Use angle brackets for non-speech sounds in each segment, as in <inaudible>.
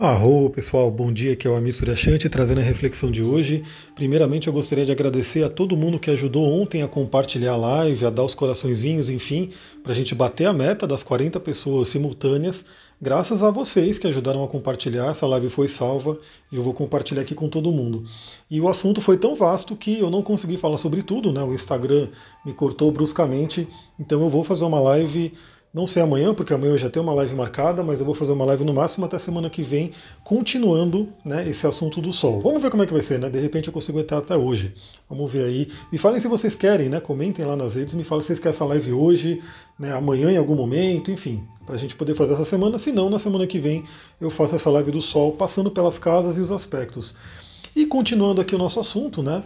Arro, pessoal, bom dia, aqui é o Amir Suryashanti trazendo a reflexão de hoje. Primeiramente eu gostaria de agradecer a todo mundo que ajudou ontem a compartilhar a live, a dar os coraçõezinhos, enfim, para a gente bater a meta das 40 pessoas simultâneas. Graças a vocês que ajudaram a compartilhar, essa live foi salva e eu vou compartilhar aqui com todo mundo. E o assunto foi tão vasto que eu não consegui falar sobre tudo, né? O Instagram me cortou bruscamente, então eu vou fazer uma live não sei amanhã, porque amanhã eu já tenho uma live marcada, mas eu vou fazer uma live no máximo até semana que vem, continuando né, esse assunto do Sol. Vamos ver como é que vai ser, né? De repente eu consigo entrar até hoje. Vamos ver aí. Me falem se vocês querem, né? Comentem lá nas redes, me falem se vocês querem essa live hoje, né, amanhã em algum momento, enfim, para a gente poder fazer essa semana. Se não, na semana que vem eu faço essa live do Sol, passando pelas casas e os aspectos. E continuando aqui o nosso assunto, né?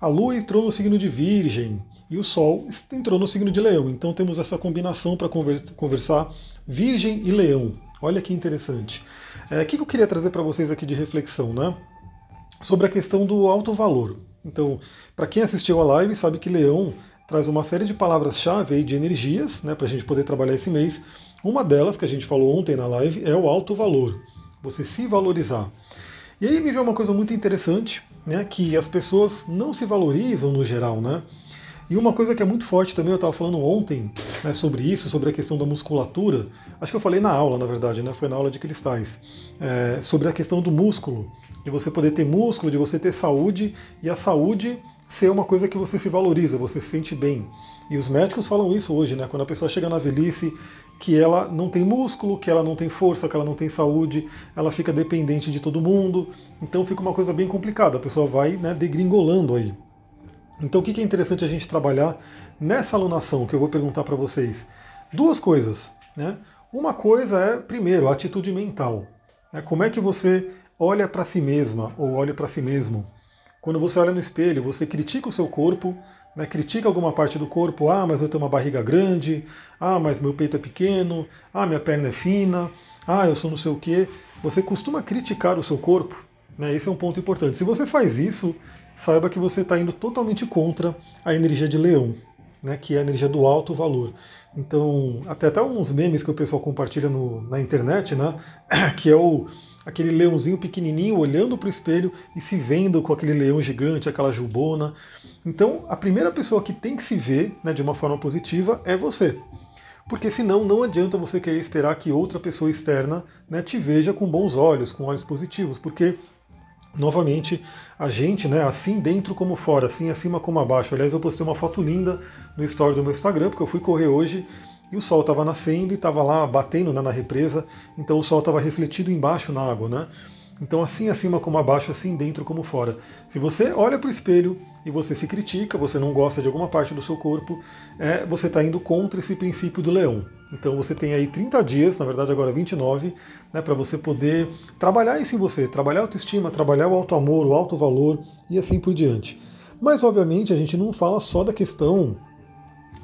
A Lua entrou no signo de Virgem e o Sol entrou no signo de Leão. Então temos essa combinação para conversar Virgem e Leão. Olha que interessante. É, o que eu queria trazer para vocês aqui de reflexão, né? Sobre a questão do alto valor. Então, para quem assistiu a live, sabe que Leão traz uma série de palavras-chave de energias, né, para a gente poder trabalhar esse mês. Uma delas, que a gente falou ontem na live, é o alto valor. Você se valorizar. E aí me veio uma coisa muito interessante, né, que as pessoas não se valorizam no geral, né? E uma coisa que é muito forte também, eu estava falando ontem né, sobre isso, sobre a questão da musculatura. Acho que eu falei na aula, na verdade, né, foi na aula de cristais, é, sobre a questão do músculo, de você poder ter músculo, de você ter saúde, e a saúde ser uma coisa que você se valoriza, você se sente bem. E os médicos falam isso hoje, né? Quando a pessoa chega na velhice, que ela não tem músculo, que ela não tem força, que ela não tem saúde, ela fica dependente de todo mundo. Então fica uma coisa bem complicada. A pessoa vai né, degringolando aí. Então o que é interessante a gente trabalhar nessa alunação que eu vou perguntar para vocês? Duas coisas. Né? Uma coisa é, primeiro, a atitude mental. Né? Como é que você olha para si mesma ou olha para si mesmo? Quando você olha no espelho, você critica o seu corpo, né? critica alguma parte do corpo, ah, mas eu tenho uma barriga grande, ah, mas meu peito é pequeno, ah, minha perna é fina, ah, eu sou não sei o quê. Você costuma criticar o seu corpo, né? Esse é um ponto importante. Se você faz isso, saiba que você está indo totalmente contra a energia de leão, né, que é a energia do alto valor. Então, até até uns memes que o pessoal compartilha no, na internet, né, <clears throat> que é o aquele leãozinho pequenininho olhando para o espelho e se vendo com aquele leão gigante, aquela jubona. Então, a primeira pessoa que tem que se ver né, de uma forma positiva é você. Porque senão não adianta você querer esperar que outra pessoa externa né, te veja com bons olhos, com olhos positivos, porque novamente a gente, né, assim dentro como fora, assim acima como abaixo. Aliás, eu postei uma foto linda no story do meu Instagram, porque eu fui correr hoje e o sol estava nascendo e estava lá batendo né, na represa, então o sol estava refletido embaixo na água, né? Então, assim acima como abaixo, assim dentro como fora. Se você olha para o espelho e você se critica, você não gosta de alguma parte do seu corpo, é, você está indo contra esse princípio do leão. Então, você tem aí 30 dias, na verdade agora 29, né, para você poder trabalhar isso em você, trabalhar a autoestima, trabalhar o alto amor, o alto valor e assim por diante. Mas, obviamente, a gente não fala só da questão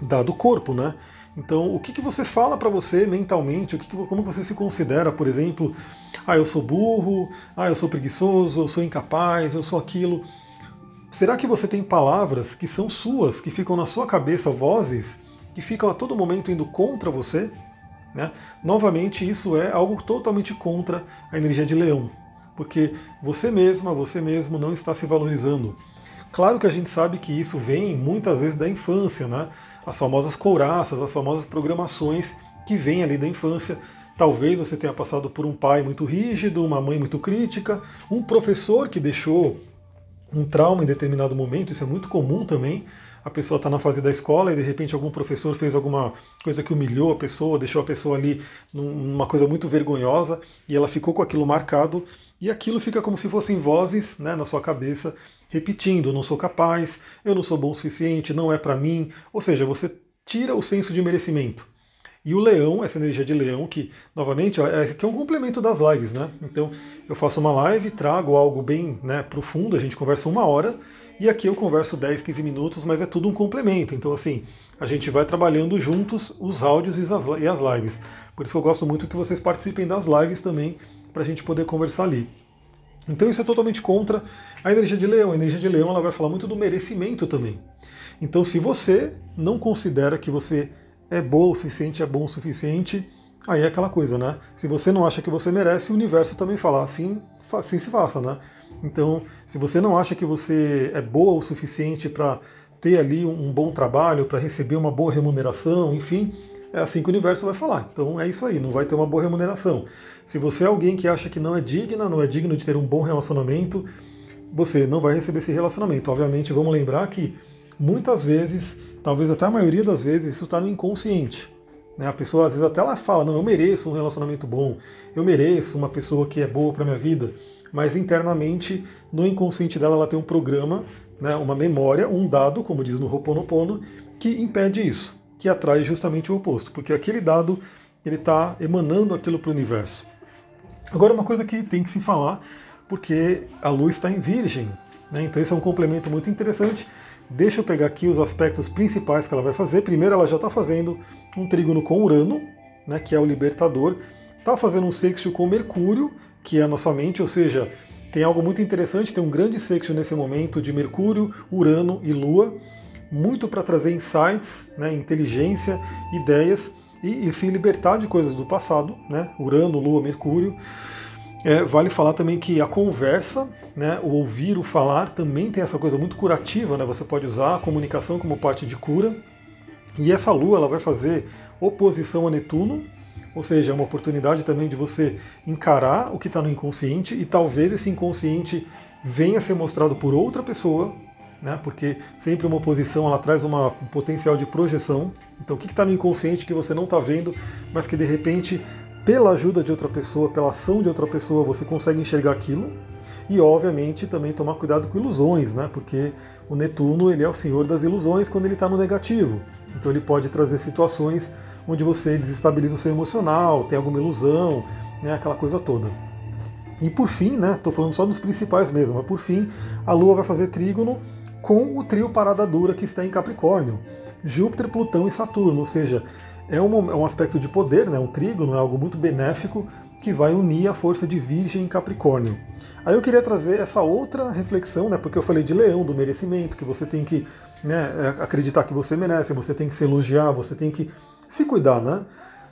da, do corpo, né? Então, o que, que você fala para você mentalmente? O que, que como você se considera, por exemplo, ah, eu sou burro, ah, eu sou preguiçoso, eu sou incapaz, eu sou aquilo. Será que você tem palavras que são suas, que ficam na sua cabeça, vozes que ficam a todo momento indo contra você? Né? Novamente, isso é algo totalmente contra a energia de leão, porque você mesma, você mesmo não está se valorizando. Claro que a gente sabe que isso vem muitas vezes da infância, né? As famosas couraças, as famosas programações que vêm ali da infância. Talvez você tenha passado por um pai muito rígido, uma mãe muito crítica, um professor que deixou um trauma em determinado momento, isso é muito comum também. A pessoa está na fase da escola e de repente algum professor fez alguma coisa que humilhou a pessoa, deixou a pessoa ali numa coisa muito vergonhosa e ela ficou com aquilo marcado e aquilo fica como se fossem vozes né, na sua cabeça repetindo: não sou capaz, eu não sou bom o suficiente, não é para mim. Ou seja, você tira o senso de merecimento. E o leão, essa energia de leão, que, novamente, é, que é um complemento das lives, né? Então, eu faço uma live, trago algo bem né, profundo, a gente conversa uma hora, e aqui eu converso 10, 15 minutos, mas é tudo um complemento. Então, assim, a gente vai trabalhando juntos os áudios e as, e as lives. Por isso que eu gosto muito que vocês participem das lives também, para a gente poder conversar ali. Então isso é totalmente contra a energia de leão. A energia de leão ela vai falar muito do merecimento também. Então se você não considera que você é bom o suficiente, é bom o suficiente, aí é aquela coisa, né? Se você não acha que você merece, o universo também fala assim, assim se faça, né? Então, se você não acha que você é boa o suficiente para ter ali um bom trabalho, para receber uma boa remuneração, enfim, é assim que o universo vai falar. Então é isso aí, não vai ter uma boa remuneração. Se você é alguém que acha que não é digna, não é digno de ter um bom relacionamento, você não vai receber esse relacionamento. Obviamente, vamos lembrar que muitas vezes, talvez até a maioria das vezes, isso está no inconsciente. Né? A pessoa às vezes até ela fala, não, eu mereço um relacionamento bom, eu mereço uma pessoa que é boa para minha vida, mas internamente, no inconsciente dela, ela tem um programa, né, uma memória, um dado, como diz no Ho'oponopono, que impede isso, que atrai justamente o oposto, porque aquele dado ele está emanando aquilo para o universo. Agora, uma coisa que tem que se falar, porque a luz está em Virgem, né, então isso é um complemento muito interessante. Deixa eu pegar aqui os aspectos principais que ela vai fazer. Primeiro, ela já está fazendo um trígono com Urano, né, que é o libertador. Está fazendo um sexto com Mercúrio, que é a nossa mente, ou seja, tem algo muito interessante, tem um grande sexto nesse momento de Mercúrio, Urano e Lua, muito para trazer insights, né, inteligência, ideias e, e, se libertar de coisas do passado, né, Urano, Lua, Mercúrio. É, vale falar também que a conversa, né, o ouvir, o falar, também tem essa coisa muito curativa, né, você pode usar a comunicação como parte de cura. E essa Lua ela vai fazer oposição a Netuno, ou seja, é uma oportunidade também de você encarar o que está no inconsciente e talvez esse inconsciente venha a ser mostrado por outra pessoa, né? porque sempre uma oposição ela traz uma, um potencial de projeção. Então, o que está no inconsciente que você não está vendo, mas que de repente, pela ajuda de outra pessoa, pela ação de outra pessoa, você consegue enxergar aquilo. E, obviamente, também tomar cuidado com ilusões, né? porque o Netuno ele é o senhor das ilusões quando ele está no negativo. Então, ele pode trazer situações onde você desestabiliza o seu emocional, tem alguma ilusão, né, aquela coisa toda. E por fim, né, estou falando só dos principais mesmo, mas por fim, a Lua vai fazer trígono com o trio Parada Dura que está em Capricórnio, Júpiter, Plutão e Saturno, ou seja, é um, é um aspecto de poder, né, um trígono é algo muito benéfico que vai unir a força de Virgem em Capricórnio. Aí eu queria trazer essa outra reflexão, né, porque eu falei de leão, do merecimento, que você tem que né, acreditar que você merece, você tem que se elogiar, você tem que se cuidar, né?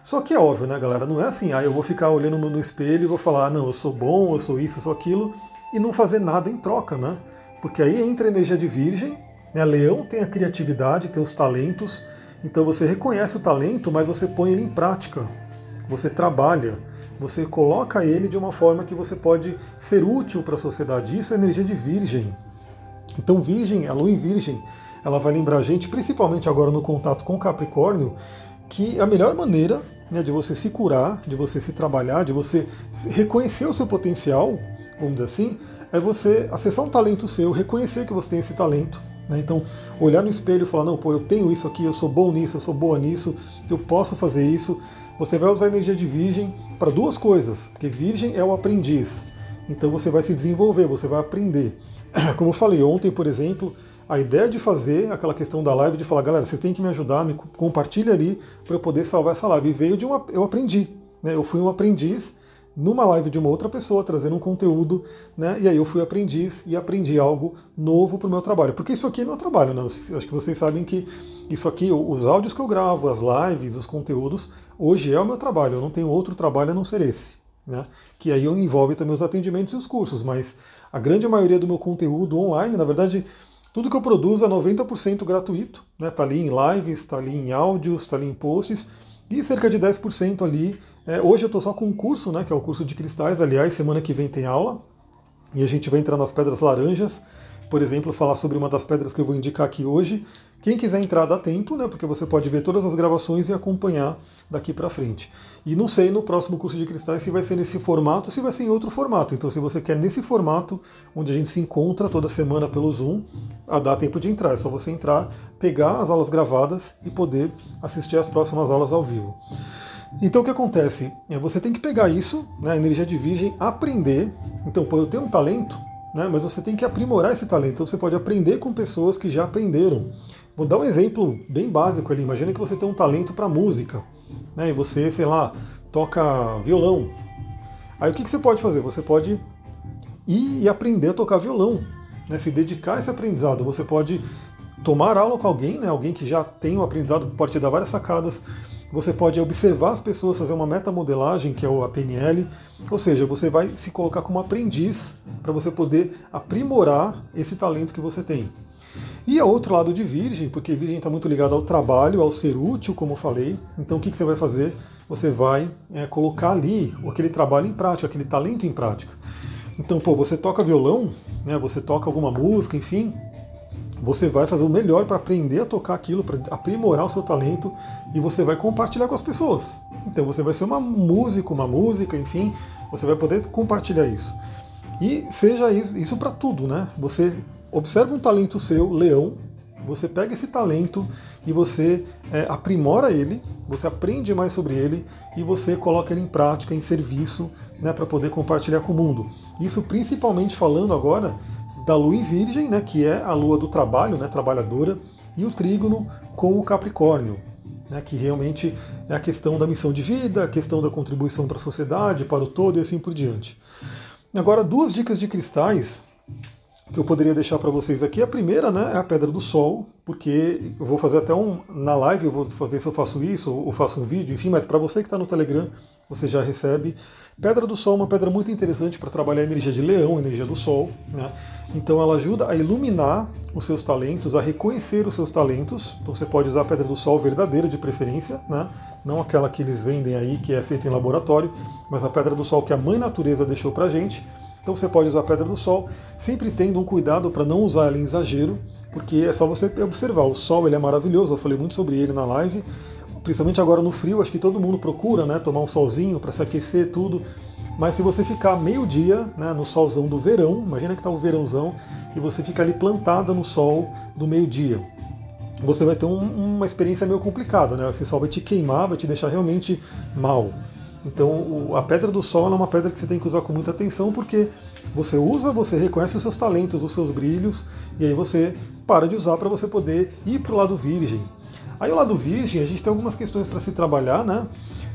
Só que é óbvio, né, galera? Não é assim, ah, eu vou ficar olhando no espelho e vou falar, ah, não, eu sou bom, eu sou isso, eu sou aquilo, e não fazer nada em troca, né? Porque aí entra a energia de virgem, né? Leão tem a criatividade, tem os talentos, então você reconhece o talento, mas você põe ele em prática. Você trabalha, você coloca ele de uma forma que você pode ser útil para a sociedade. Isso é energia de virgem. Então, virgem, a lua em virgem, ela vai lembrar a gente, principalmente agora no contato com Capricórnio, que a melhor maneira né, de você se curar, de você se trabalhar, de você reconhecer o seu potencial, vamos dizer assim, é você acessar um talento seu, reconhecer que você tem esse talento. Né? Então, olhar no espelho e falar: não, pô, eu tenho isso aqui, eu sou bom nisso, eu sou boa nisso, eu posso fazer isso. Você vai usar a energia de Virgem para duas coisas, porque Virgem é o aprendiz. Então você vai se desenvolver, você vai aprender. <clears throat> Como eu falei ontem, por exemplo, a ideia de fazer aquela questão da live, de falar, galera, vocês têm que me ajudar, me compartilha ali para eu poder salvar essa live. E veio de uma. Eu aprendi. Né? Eu fui um aprendiz numa live de uma outra pessoa, trazendo um conteúdo, né? E aí eu fui aprendiz e aprendi algo novo para o meu trabalho. Porque isso aqui é meu trabalho, né? Acho que vocês sabem que isso aqui, os áudios que eu gravo, as lives, os conteúdos, hoje é o meu trabalho. Eu não tenho outro trabalho a não ser esse. Né? Que aí envolve também os atendimentos e os cursos, mas a grande maioria do meu conteúdo online, na verdade, tudo que eu produzo é 90% gratuito, né? Tá ali em lives, está ali em áudios, está ali em posts, e cerca de 10% ali. É, hoje eu estou só com um curso, né? Que é o curso de cristais. Aliás, semana que vem tem aula. E a gente vai entrar nas pedras laranjas, por exemplo, falar sobre uma das pedras que eu vou indicar aqui hoje. Quem quiser entrar dá tempo, né? Porque você pode ver todas as gravações e acompanhar daqui para frente. E não sei no próximo curso de cristais se vai ser nesse formato ou se vai ser em outro formato. Então, se você quer nesse formato, onde a gente se encontra toda semana pelo Zoom, dá tempo de entrar. É só você entrar, pegar as aulas gravadas e poder assistir as próximas aulas ao vivo. Então o que acontece? É, você tem que pegar isso, né, a energia de virgem, aprender. Então, pô, eu tenho um talento, né, mas você tem que aprimorar esse talento. Então você pode aprender com pessoas que já aprenderam. Vou dar um exemplo bem básico ali. Imagina que você tem um talento para música, né? E você, sei lá, toca violão. Aí o que, que você pode fazer? Você pode ir e aprender a tocar violão, né? Se dedicar a esse aprendizado. Você pode tomar aula com alguém, né? Alguém que já tem o um aprendizado, pode te dar várias sacadas. Você pode observar as pessoas, fazer uma metamodelagem, que é a PNL, ou seja, você vai se colocar como aprendiz para você poder aprimorar esse talento que você tem. E a outro lado de Virgem, porque Virgem está muito ligado ao trabalho, ao ser útil, como eu falei. Então o que, que você vai fazer? Você vai é, colocar ali aquele trabalho em prática, aquele talento em prática. Então, pô, você toca violão, né, você toca alguma música, enfim, você vai fazer o melhor para aprender a tocar aquilo, para aprimorar o seu talento e você vai compartilhar com as pessoas. Então você vai ser uma músico, uma música, enfim, você vai poder compartilhar isso. E seja isso, isso para tudo, né? Você observa um talento seu, leão, você pega esse talento e você é, aprimora ele, você aprende mais sobre ele e você coloca ele em prática, em serviço, né, para poder compartilhar com o mundo. Isso principalmente falando agora da lua em virgem, né, que é a lua do trabalho, né, trabalhadora, e o trígono com o Capricórnio, né, que realmente é a questão da missão de vida, a questão da contribuição para a sociedade, para o todo e assim por diante. Agora, duas dicas de cristais que eu poderia deixar para vocês aqui. A primeira né, é a Pedra do Sol, porque eu vou fazer até um na live, eu vou ver se eu faço isso ou faço um vídeo, enfim, mas para você que está no Telegram, você já recebe. Pedra do Sol é uma pedra muito interessante para trabalhar a energia de leão, a energia do Sol. Né? Então ela ajuda a iluminar os seus talentos, a reconhecer os seus talentos. Então você pode usar a Pedra do Sol verdadeira de preferência, né? não aquela que eles vendem aí, que é feita em laboratório, mas a Pedra do Sol que a Mãe Natureza deixou para gente então você pode usar a pedra do sol, sempre tendo um cuidado para não usar ela em exagero, porque é só você observar. O sol ele é maravilhoso, eu falei muito sobre ele na live, principalmente agora no frio, acho que todo mundo procura né, tomar um solzinho para se aquecer tudo. Mas se você ficar meio dia né, no solzão do verão, imagina que está o verãozão, e você fica ali plantada no sol do meio-dia. Você vai ter um, uma experiência meio complicada, né? Esse sol vai te queimar, vai te deixar realmente mal. Então, a pedra do sol é uma pedra que você tem que usar com muita atenção, porque você usa, você reconhece os seus talentos, os seus brilhos, e aí você para de usar para você poder ir para o lado virgem. Aí, o lado virgem, a gente tem algumas questões para se trabalhar, né?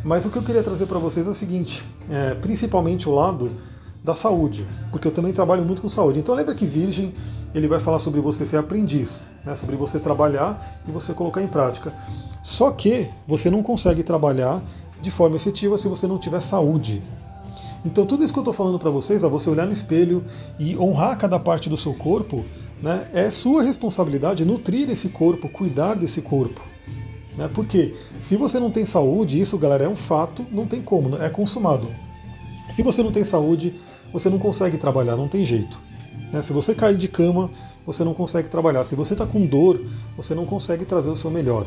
Mas o que eu queria trazer para vocês é o seguinte: é, principalmente o lado da saúde, porque eu também trabalho muito com saúde. Então, lembra que virgem ele vai falar sobre você ser aprendiz, né? sobre você trabalhar e você colocar em prática. Só que você não consegue trabalhar de forma efetiva se você não tiver saúde. Então tudo isso que eu estou falando para vocês, a você olhar no espelho e honrar cada parte do seu corpo, né, é sua responsabilidade nutrir esse corpo, cuidar desse corpo. Né? Porque se você não tem saúde, isso, galera, é um fato, não tem como, né, é consumado. Se você não tem saúde, você não consegue trabalhar, não tem jeito. Né? Se você cair de cama, você não consegue trabalhar. Se você está com dor, você não consegue trazer o seu melhor.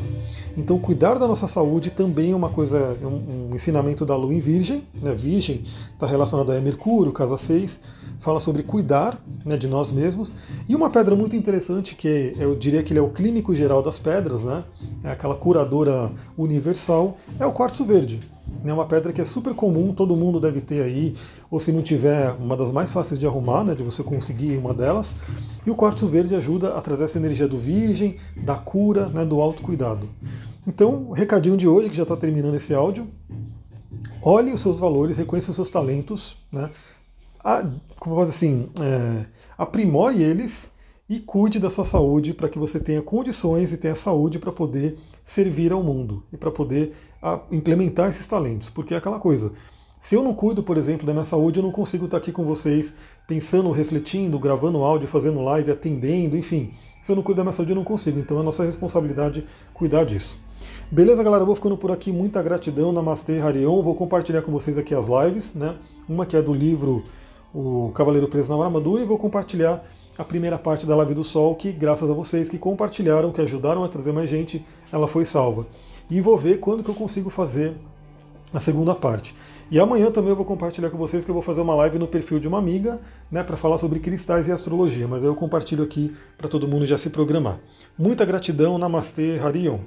Então, cuidar da nossa saúde também é uma coisa, é um, um ensinamento da Lua em Virgem. Né? Virgem está relacionado a Mercúrio, casa 6, fala sobre cuidar né, de nós mesmos. E uma pedra muito interessante, que eu diria que ele é o clínico geral das pedras, né? é aquela curadora universal, é o quartzo verde. É uma pedra que é super comum, todo mundo deve ter aí, ou se não tiver, uma das mais fáceis de arrumar, né, de você conseguir uma delas. E o quartzo verde ajuda a trazer essa energia do virgem, da cura, né, do autocuidado. Então, recadinho de hoje, que já está terminando esse áudio. Olhe os seus valores, reconheça os seus talentos, né? A, como assim, é, aprimore eles e cuide da sua saúde para que você tenha condições e tenha saúde para poder servir ao mundo e para poder a, implementar esses talentos. Porque é aquela coisa, se eu não cuido, por exemplo, da minha saúde, eu não consigo estar aqui com vocês pensando, refletindo, gravando áudio, fazendo live, atendendo, enfim. Se eu não cuido da minha saúde, eu não consigo. Então é nossa responsabilidade cuidar disso. Beleza, galera? Eu vou ficando por aqui. Muita gratidão. Namastê, Harion. Vou compartilhar com vocês aqui as lives, né? Uma que é do livro O Cavaleiro Preso na Armadura e vou compartilhar a primeira parte da Live do Sol, que graças a vocês que compartilharam, que ajudaram a trazer mais gente, ela foi salva. E vou ver quando que eu consigo fazer a segunda parte. E amanhã também eu vou compartilhar com vocês que eu vou fazer uma live no perfil de uma amiga, né, para falar sobre cristais e astrologia, mas eu compartilho aqui para todo mundo já se programar. Muita gratidão, Namastê, Harion.